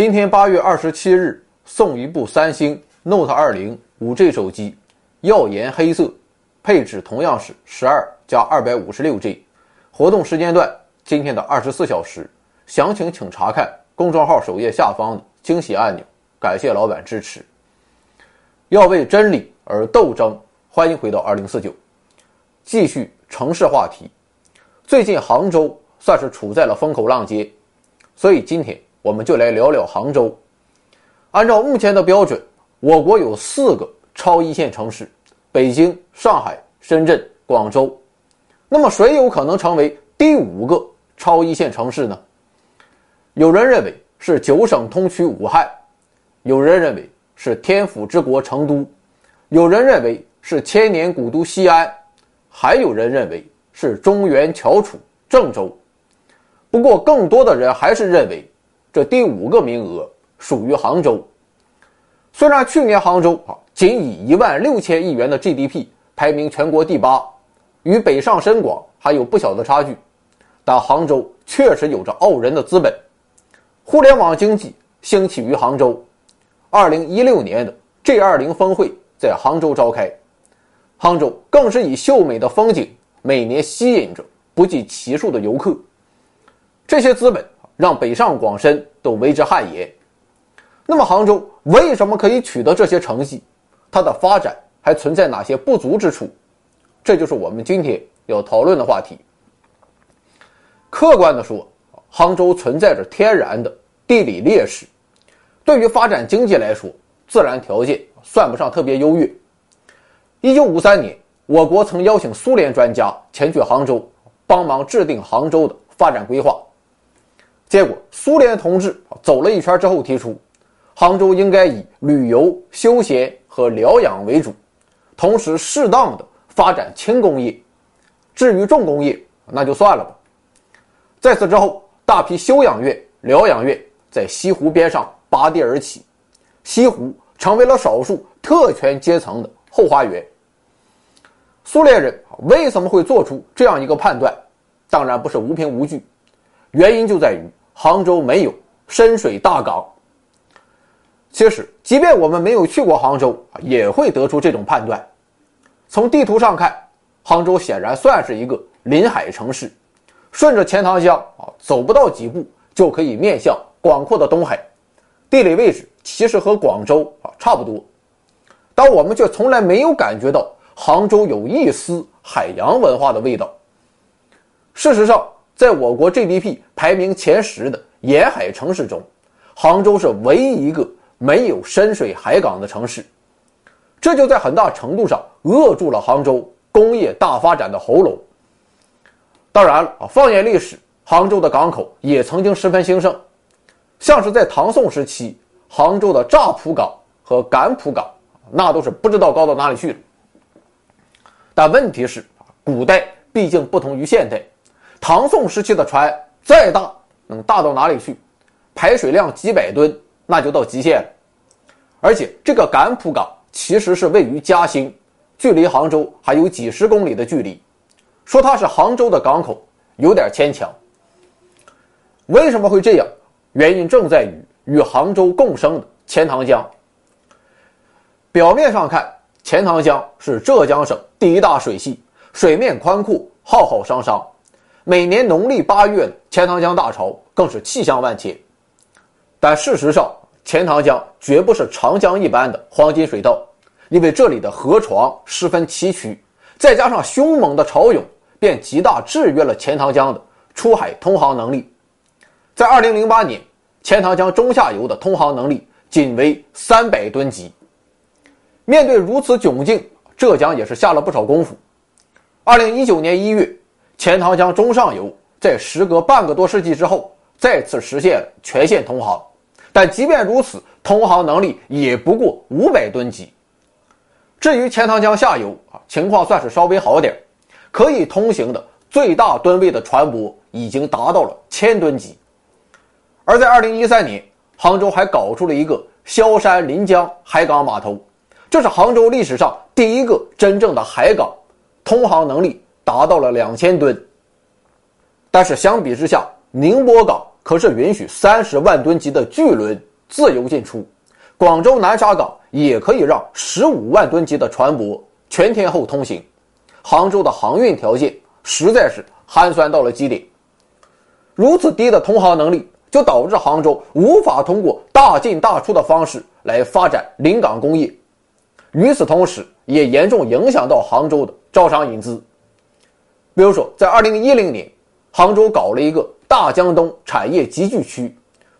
今天八月二十七日，送一部三星 Note 二零五 G 手机，耀颜黑色，配置同样是十二加二百五十六 G。活动时间段今天的二十四小时，详情请查看公众号首页下方的惊喜按钮。感谢老板支持。要为真理而斗争，欢迎回到二零四九，继续城市话题。最近杭州算是处在了风口浪尖，所以今天。我们就来聊聊杭州。按照目前的标准，我国有四个超一线城市：北京、上海、深圳、广州。那么，谁有可能成为第五个超一线城市呢？有人认为是九省通衢武汉，有人认为是天府之国成都，有人认为是千年古都西安，还有人认为是中原翘楚郑州。不过，更多的人还是认为。这第五个名额属于杭州。虽然去年杭州啊仅以一万六千亿元的 GDP 排名全国第八，与北上深广还有不小的差距，但杭州确实有着傲人的资本。互联网经济兴起于杭州。二零一六年的 G 二零峰会在杭州召开，杭州更是以秀美的风景每年吸引着不计其数的游客。这些资本。让北上广深都为之汗颜。那么，杭州为什么可以取得这些成绩？它的发展还存在哪些不足之处？这就是我们今天要讨论的话题。客观的说，杭州存在着天然的地理劣势，对于发展经济来说，自然条件算不上特别优越。一九五三年，我国曾邀请苏联专家前去杭州，帮忙制定杭州的发展规划。结果，苏联同志走了一圈之后提出，杭州应该以旅游、休闲和疗养为主，同时适当的发展轻工业。至于重工业，那就算了吧。在此之后，大批休养院、疗养院在西湖边上拔地而起，西湖成为了少数特权阶层的后花园。苏联人为什么会做出这样一个判断？当然不是无凭无据，原因就在于。杭州没有深水大港。其实，即便我们没有去过杭州，也会得出这种判断。从地图上看，杭州显然算是一个临海城市，顺着钱塘江啊，走不到几步就可以面向广阔的东海，地理位置其实和广州啊差不多。但我们却从来没有感觉到杭州有一丝海洋文化的味道。事实上，在我国 GDP 排名前十的沿海城市中，杭州是唯一一个没有深水海港的城市，这就在很大程度上扼住了杭州工业大发展的喉咙。当然了啊，放眼历史，杭州的港口也曾经十分兴盛，像是在唐宋时期，杭州的乍浦港和赶浦港，那都是不知道高到哪里去了。但问题是，古代毕竟不同于现代。唐宋时期的船再大，能大到哪里去？排水量几百吨，那就到极限了。而且这个赶浦港其实是位于嘉兴，距离杭州还有几十公里的距离。说它是杭州的港口，有点牵强。为什么会这样？原因正在于与杭州共生的钱塘江。表面上看，钱塘江是浙江省第一大水系，水面宽阔，浩浩汤汤。每年农历八月，钱塘江大潮更是气象万千。但事实上，钱塘江绝不是长江一般的黄金水道，因为这里的河床十分崎岖，再加上凶猛的潮涌，便极大制约了钱塘江的出海通航能力。在2008年，钱塘江中下游的通航能力仅为三百吨级。面对如此窘境，浙江也是下了不少功夫。2019年1月。钱塘江中上游在时隔半个多世纪之后再次实现全线通航，但即便如此，通航能力也不过五百吨级。至于钱塘江下游啊，情况算是稍微好点，可以通行的最大吨位的船舶已经达到了千吨级。而在二零一三年，杭州还搞出了一个萧山临江海港码头，这是杭州历史上第一个真正的海港，通航能力。达到了两千吨，但是相比之下，宁波港可是允许三十万吨级的巨轮自由进出，广州南沙港也可以让十五万吨级的船舶全天候通行。杭州的航运条件实在是寒酸到了极点。如此低的通航能力，就导致杭州无法通过大进大出的方式来发展临港工业。与此同时，也严重影响到杭州的招商引资。比如说，在二零一零年，杭州搞了一个大江东产业集聚区，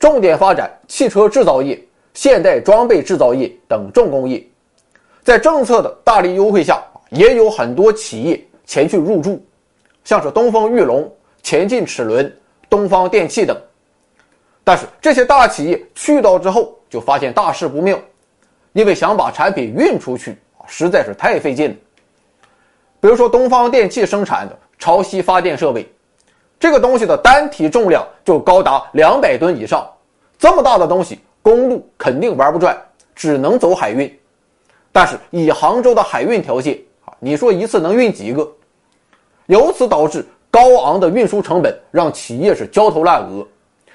重点发展汽车制造业、现代装备制造业等重工业。在政策的大力优惠下，也有很多企业前去入驻，像是东风裕隆、前进齿轮。东方电器等，但是这些大企业去到之后就发现大事不妙，因为想把产品运出去，实在是太费劲了。比如说东方电器生产的潮汐发电设备，这个东西的单体重量就高达两百吨以上，这么大的东西公路肯定玩不转，只能走海运。但是以杭州的海运条件啊，你说一次能运几个？由此导致。高昂的运输成本让企业是焦头烂额，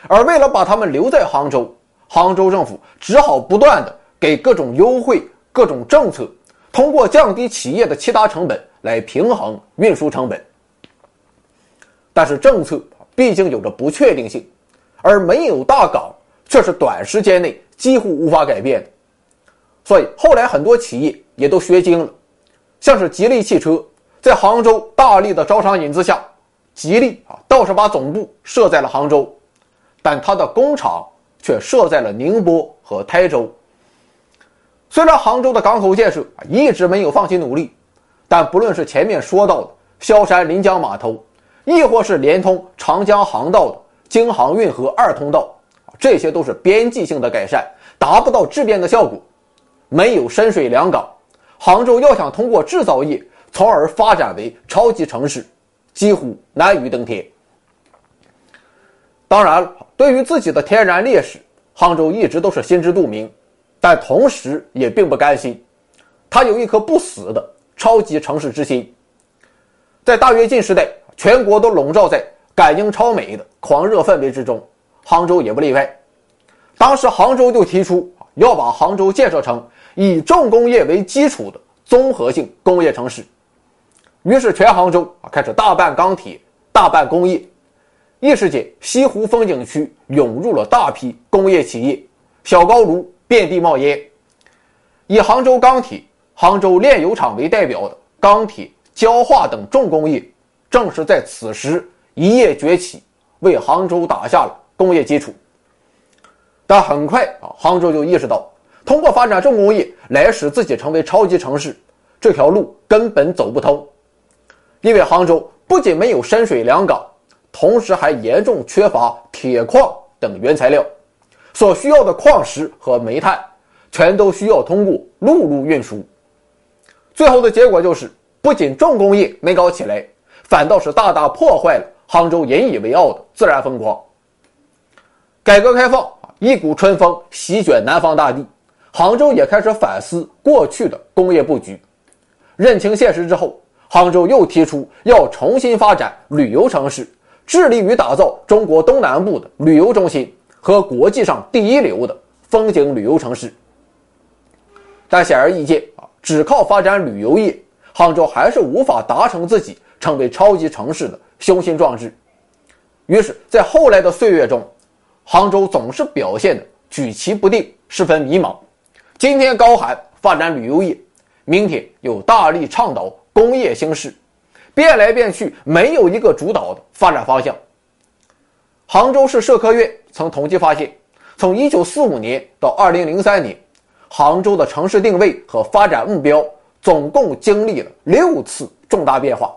而为了把他们留在杭州，杭州政府只好不断的给各种优惠、各种政策，通过降低企业的其他成本来平衡运输成本。但是政策毕竟有着不确定性，而没有大港却是短时间内几乎无法改变的，所以后来很多企业也都学精了，像是吉利汽车，在杭州大力的招商引资下。吉利啊，倒是把总部设在了杭州，但它的工厂却设在了宁波和台州。虽然杭州的港口建设啊一直没有放弃努力，但不论是前面说到的萧山临江码头，亦或是连通长江航道的京杭运河二通道，这些都是边际性的改善，达不到质变的效果。没有深水良港，杭州要想通过制造业，从而发展为超级城市。几乎难于登天。当然，对于自己的天然劣势，杭州一直都是心知肚明，但同时也并不甘心。他有一颗不死的超级城市之心。在大跃进时代，全国都笼罩在赶英超美的狂热氛围之中，杭州也不例外。当时，杭州就提出要把杭州建设成以重工业为基础的综合性工业城市。于是，全杭州啊开始大办钢铁、大办工业，一时间西湖风景区涌入了大批工业企业，小高炉遍地冒烟。以杭州钢铁、杭州炼油厂为代表的钢铁、焦化等重工业，正是在此时一夜崛起，为杭州打下了工业基础。但很快啊，杭州就意识到，通过发展重工业来使自己成为超级城市，这条路根本走不通。因为杭州不仅没有深水良港，同时还严重缺乏铁矿等原材料，所需要的矿石和煤炭，全都需要通过陆路运输。最后的结果就是，不仅重工业没搞起来，反倒是大大破坏了杭州引以为傲的自然风光。改革开放一股春风席卷南方大地，杭州也开始反思过去的工业布局，认清现实之后。杭州又提出要重新发展旅游城市，致力于打造中国东南部的旅游中心和国际上第一流的风景旅游城市。但显而易见啊，只靠发展旅游业，杭州还是无法达成自己成为超级城市的雄心壮志。于是，在后来的岁月中，杭州总是表现的举棋不定，十分迷茫。今天高喊发展旅游业，明天又大力倡导。工业兴市，变来变去，没有一个主导的发展方向。杭州市社科院曾统计发现，从1945年到2003年，杭州的城市定位和发展目标总共经历了六次重大变化。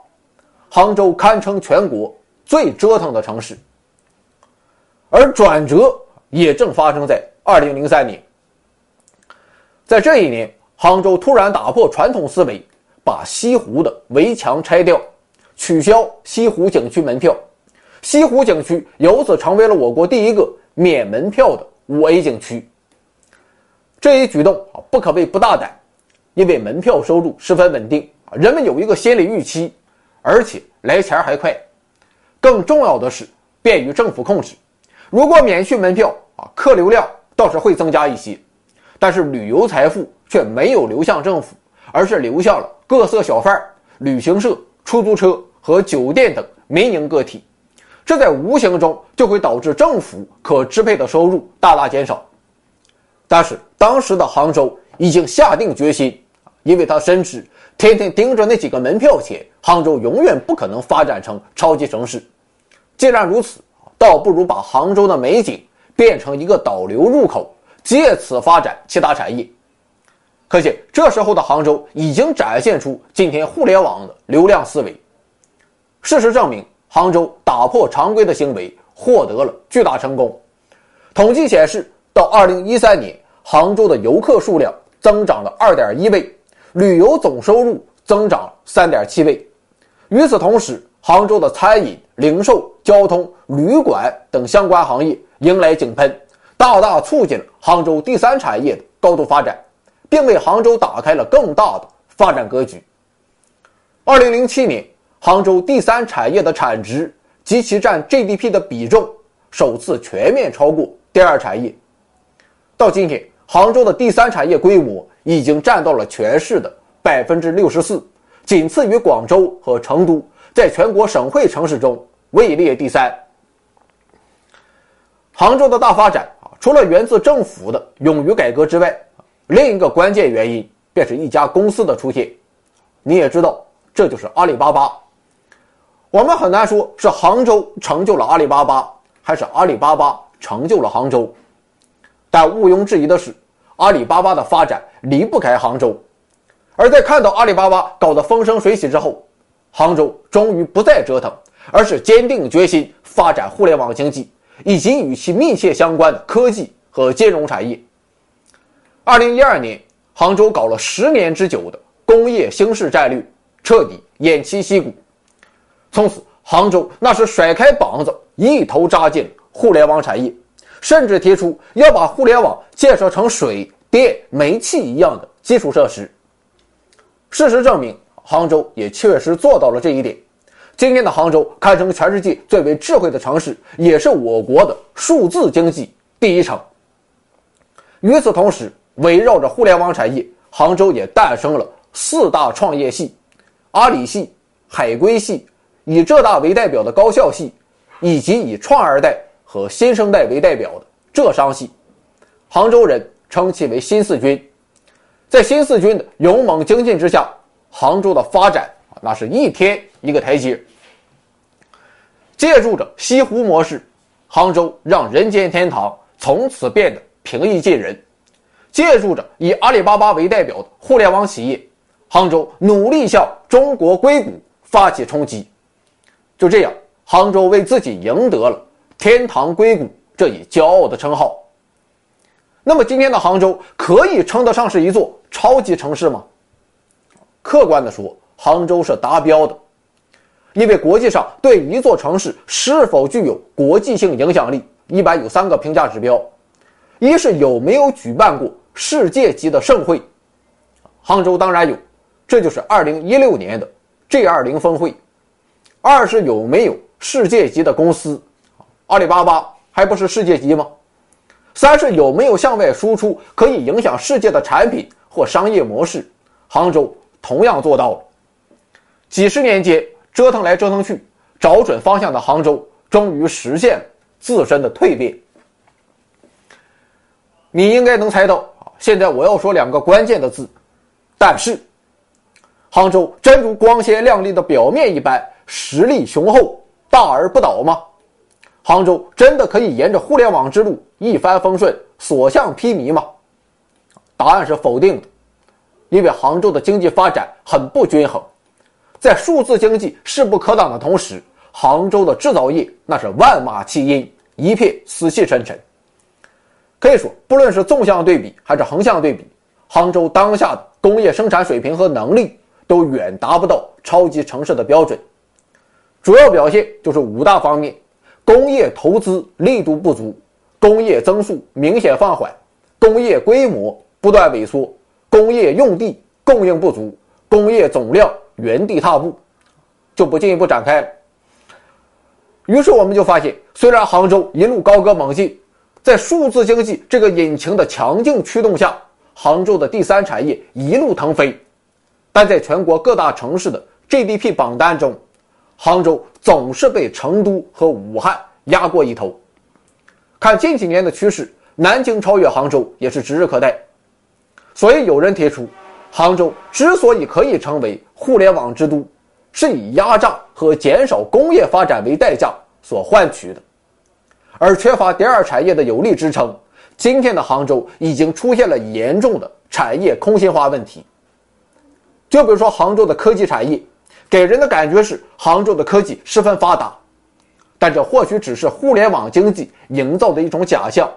杭州堪称全国最折腾的城市，而转折也正发生在2003年。在这一年，杭州突然打破传统思维。把西湖的围墙拆掉，取消西湖景区门票，西湖景区由此成为了我国第一个免门票的五 A 景区。这一举动啊，不可谓不大胆，因为门票收入十分稳定，人们有一个心理预期，而且来钱还快。更重要的是，便于政府控制。如果免去门票啊，客流量倒是会增加一些，但是旅游财富却没有流向政府，而是流向了各色小贩、旅行社、出租车和酒店等民营个体。这在无形中就会导致政府可支配的收入大大减少。但是当时的杭州已经下定决心，因为他深知天天盯着那几个门票钱，杭州永远不可能发展成超级城市。既然如此，倒不如把杭州的美景变成一个导流入口，借此发展其他产业。可见，这时候的杭州已经展现出今天互联网的流量思维。事实证明。杭州打破常规的行为获得了巨大成功。统计显示，到二零一三年，杭州的游客数量增长了二点一倍，旅游总收入增长了三点七倍。与此同时，杭州的餐饮、零售、交通、旅馆等相关行业迎来井喷，大大促进了杭州第三产业的高度发展，并为杭州打开了更大的发展格局。二零零七年。杭州第三产业的产值及其占 GDP 的比重首次全面超过第二产业。到今天，杭州的第三产业规模已经占到了全市的百分之六十四，仅次于广州和成都，在全国省会城市中位列第三。杭州的大发展啊，除了源自政府的勇于改革之外，另一个关键原因便是一家公司的出现。你也知道，这就是阿里巴巴。我们很难说是杭州成就了阿里巴巴，还是阿里巴巴成就了杭州。但毋庸置疑的是，阿里巴巴的发展离不开杭州。而在看到阿里巴巴搞得风生水起之后，杭州终于不再折腾，而是坚定决心发展互联网经济以及与其密切相关的科技和金融产业。二零一二年，杭州搞了十年之久的工业兴市战略，彻底偃旗息鼓。从此，杭州那是甩开膀子一头扎进互联网产业，甚至提出要把互联网建设成水电煤气一样的基础设施。事实证明，杭州也确实做到了这一点。今天的杭州堪称全世界最为智慧的城市，也是我国的数字经济第一城。与此同时，围绕着互联网产业，杭州也诞生了四大创业系：阿里系、海归系。以浙大为代表的高校系，以及以创二代和新生代为代表的浙商系，杭州人称其为“新四军”。在新四军的勇猛精进之下，杭州的发展那是一天一个台阶。借助着西湖模式，杭州让人间天堂从此变得平易近人；借助着以阿里巴巴为代表的互联网企业，杭州努力向中国硅谷发起冲击。就这样，杭州为自己赢得了“天堂硅谷”这一骄傲的称号。那么，今天的杭州可以称得上是一座超级城市吗？客观的说，杭州是达标的，因为国际上对一座城市是否具有国际性影响力，一般有三个评价指标：一是有没有举办过世界级的盛会，杭州当然有，这就是2016年的 G20 峰会。二是有没有世界级的公司，阿里巴巴还不是世界级吗？三是有没有向外输出可以影响世界的产品或商业模式，杭州同样做到了。几十年间折腾来折腾去，找准方向的杭州终于实现自身的蜕变。你应该能猜到现在我要说两个关键的字，但是，杭州真如光鲜亮丽的表面一般。实力雄厚，大而不倒吗？杭州真的可以沿着互联网之路一帆风顺、所向披靡吗？答案是否定的，因为杭州的经济发展很不均衡，在数字经济势不可挡的同时，杭州的制造业那是万马齐喑，一片死气沉沉。可以说，不论是纵向对比还是横向对比，杭州当下的工业生产水平和能力都远达不到超级城市的标准。主要表现就是五大方面：工业投资力度不足，工业增速明显放缓，工业规模不断萎缩，工业用地供应不足，工业总量原地踏步，就不进一步展开了。于是我们就发现，虽然杭州一路高歌猛进，在数字经济这个引擎的强劲驱动下，杭州的第三产业一路腾飞。但在全国各大城市的 GDP 榜单中，杭州总是被成都和武汉压过一头。看近几年的趋势，南京超越杭州也是指日可待。所以有人提出，杭州之所以可以成为互联网之都，是以压榨和减少工业发展为代价所换取的。而缺乏第二产业的有力支撑，今天的杭州已经出现了严重的产业空心化问题。就比如说杭州的科技产业，给人的感觉是杭州的科技十分发达，但这或许只是互联网经济营造的一种假象。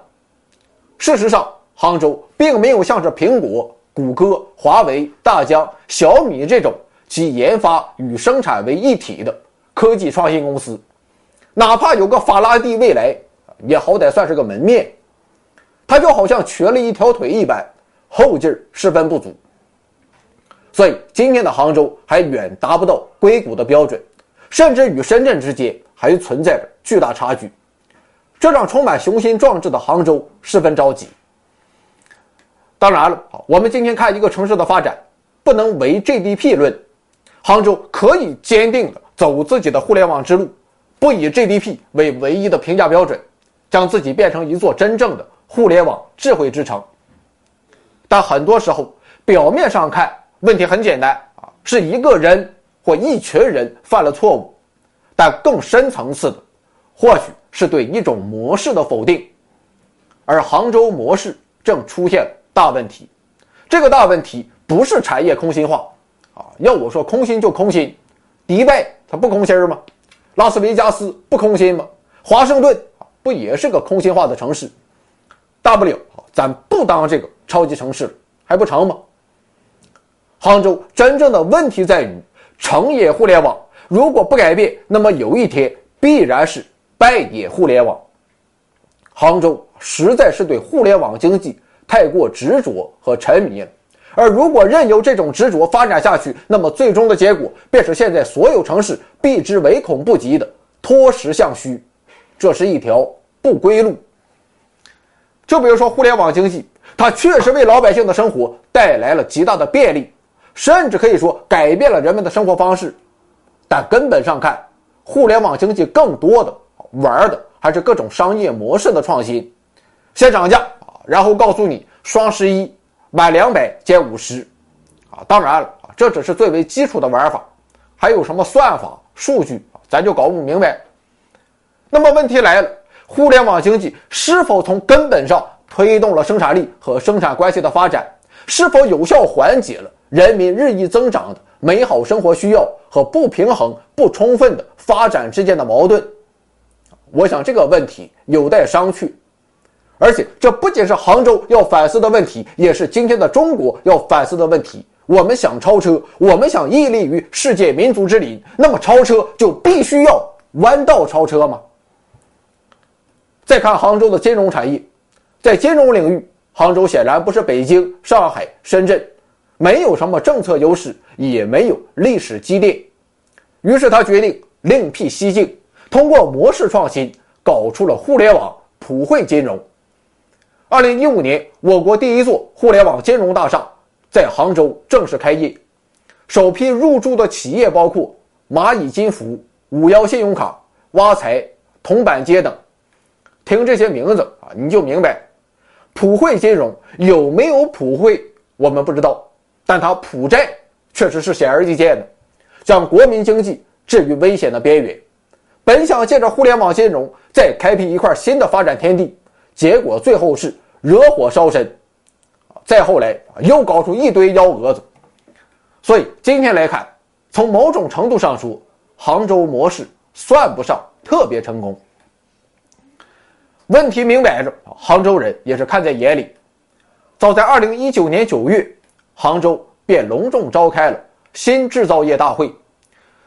事实上，杭州并没有像是苹果、谷歌、华为、大疆、小米这种集研发与生产为一体的科技创新公司，哪怕有个法拉第未来，也好歹算是个门面。它就好像瘸了一条腿一般，后劲儿十分不足。所以，今天的杭州还远达不到硅谷的标准，甚至与深圳之间还存在着巨大差距，这让充满雄心壮志的杭州十分着急。当然了，我们今天看一个城市的发展，不能唯 GDP 论，杭州可以坚定的走自己的互联网之路，不以 GDP 为唯一的评价标准，将自己变成一座真正的互联网智慧之城。但很多时候，表面上看，问题很简单啊，是一个人或一群人犯了错误，但更深层次的，或许是对一种模式的否定，而杭州模式正出现大问题。这个大问题不是产业空心化啊，要我说空心就空心，迪拜它不空心吗？拉斯维加斯不空心吗？华盛顿不也是个空心化的城市？大不了咱不当这个超级城市了，还不成吗？杭州真正的问题在于，成也互联网，如果不改变，那么有一天必然是败也互联网。杭州实在是对互联网经济太过执着和沉迷了，而如果任由这种执着发展下去，那么最终的结果便是现在所有城市避之唯恐不及的脱实向虚，这是一条不归路。就比如说互联网经济，它确实为老百姓的生活带来了极大的便利。甚至可以说改变了人们的生活方式，但根本上看，互联网经济更多的玩的还是各种商业模式的创新。先涨价，然后告诉你双十一满两百减五十，啊，当然了，这只是最为基础的玩法，还有什么算法、数据咱就搞不明白。那么问题来了，互联网经济是否从根本上推动了生产力和生产关系的发展？是否有效缓解了？人民日益增长的美好生活需要和不平衡、不充分的发展之间的矛盾，我想这个问题有待商榷。而且，这不仅是杭州要反思的问题，也是今天的中国要反思的问题。我们想超车，我们想屹立于世界民族之林，那么超车就必须要弯道超车吗？再看杭州的金融产业，在金融领域，杭州显然不是北京、上海、深圳。没有什么政策优势，也没有历史积淀，于是他决定另辟蹊径，通过模式创新，搞出了互联网普惠金融。二零一五年，我国第一座互联网金融大厦在杭州正式开业，首批入驻的企业包括蚂蚁金服、五幺信用卡、挖财、铜板街等。听这些名字啊，你就明白，普惠金融有没有普惠，我们不知道。但它普债确实是显而易见的，将国民经济置于危险的边缘。本想借着互联网金融再开辟一块新的发展天地，结果最后是惹火烧身。再后来又搞出一堆幺蛾子。所以今天来看，从某种程度上说，杭州模式算不上特别成功。问题明摆着，杭州人也是看在眼里。早在二零一九年九月。杭州便隆重召开了新制造业大会，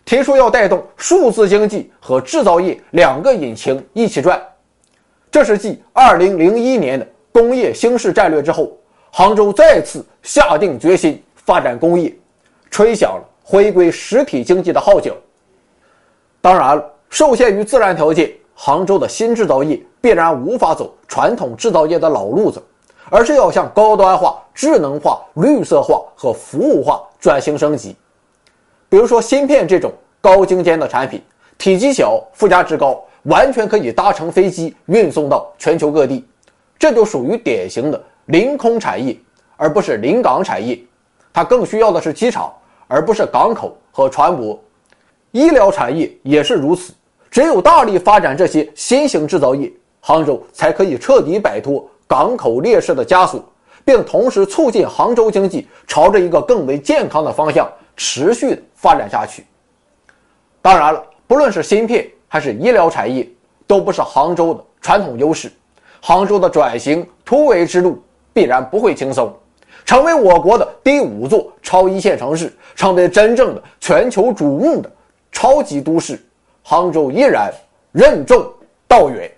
提出要带动数字经济和制造业两个引擎一起转。这是继2001年的工业兴市战略之后，杭州再次下定决心发展工业，吹响了回归实体经济的号角。当然，受限于自然条件，杭州的新制造业必然无法走传统制造业的老路子，而是要向高端化、智能化、绿色化和服务化转型升级。比如说芯片这种高精尖的产品，体积小、附加值高，完全可以搭乘飞机运送到全球各地，这就属于典型的临空产业，而不是临港产业。它更需要的是机场，而不是港口和船舶。医疗产业也是如此，只有大力发展这些新型制造业，杭州才可以彻底摆脱港口劣势的枷锁，并同时促进杭州经济朝着一个更为健康的方向持续发展下去。当然了，不论是芯片还是医疗产业，都不是杭州的传统优势，杭州的转型突围之路必然不会轻松。成为我国的第五座超一线城市，成为真正的全球瞩目的。超级都市，杭州依然任重道远。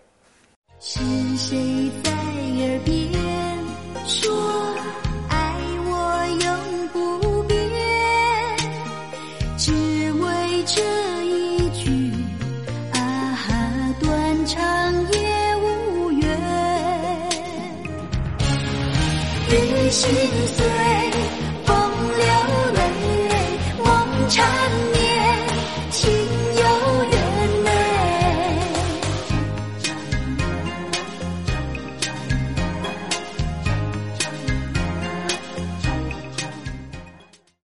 是谁在耳边心碎风流泪梦缠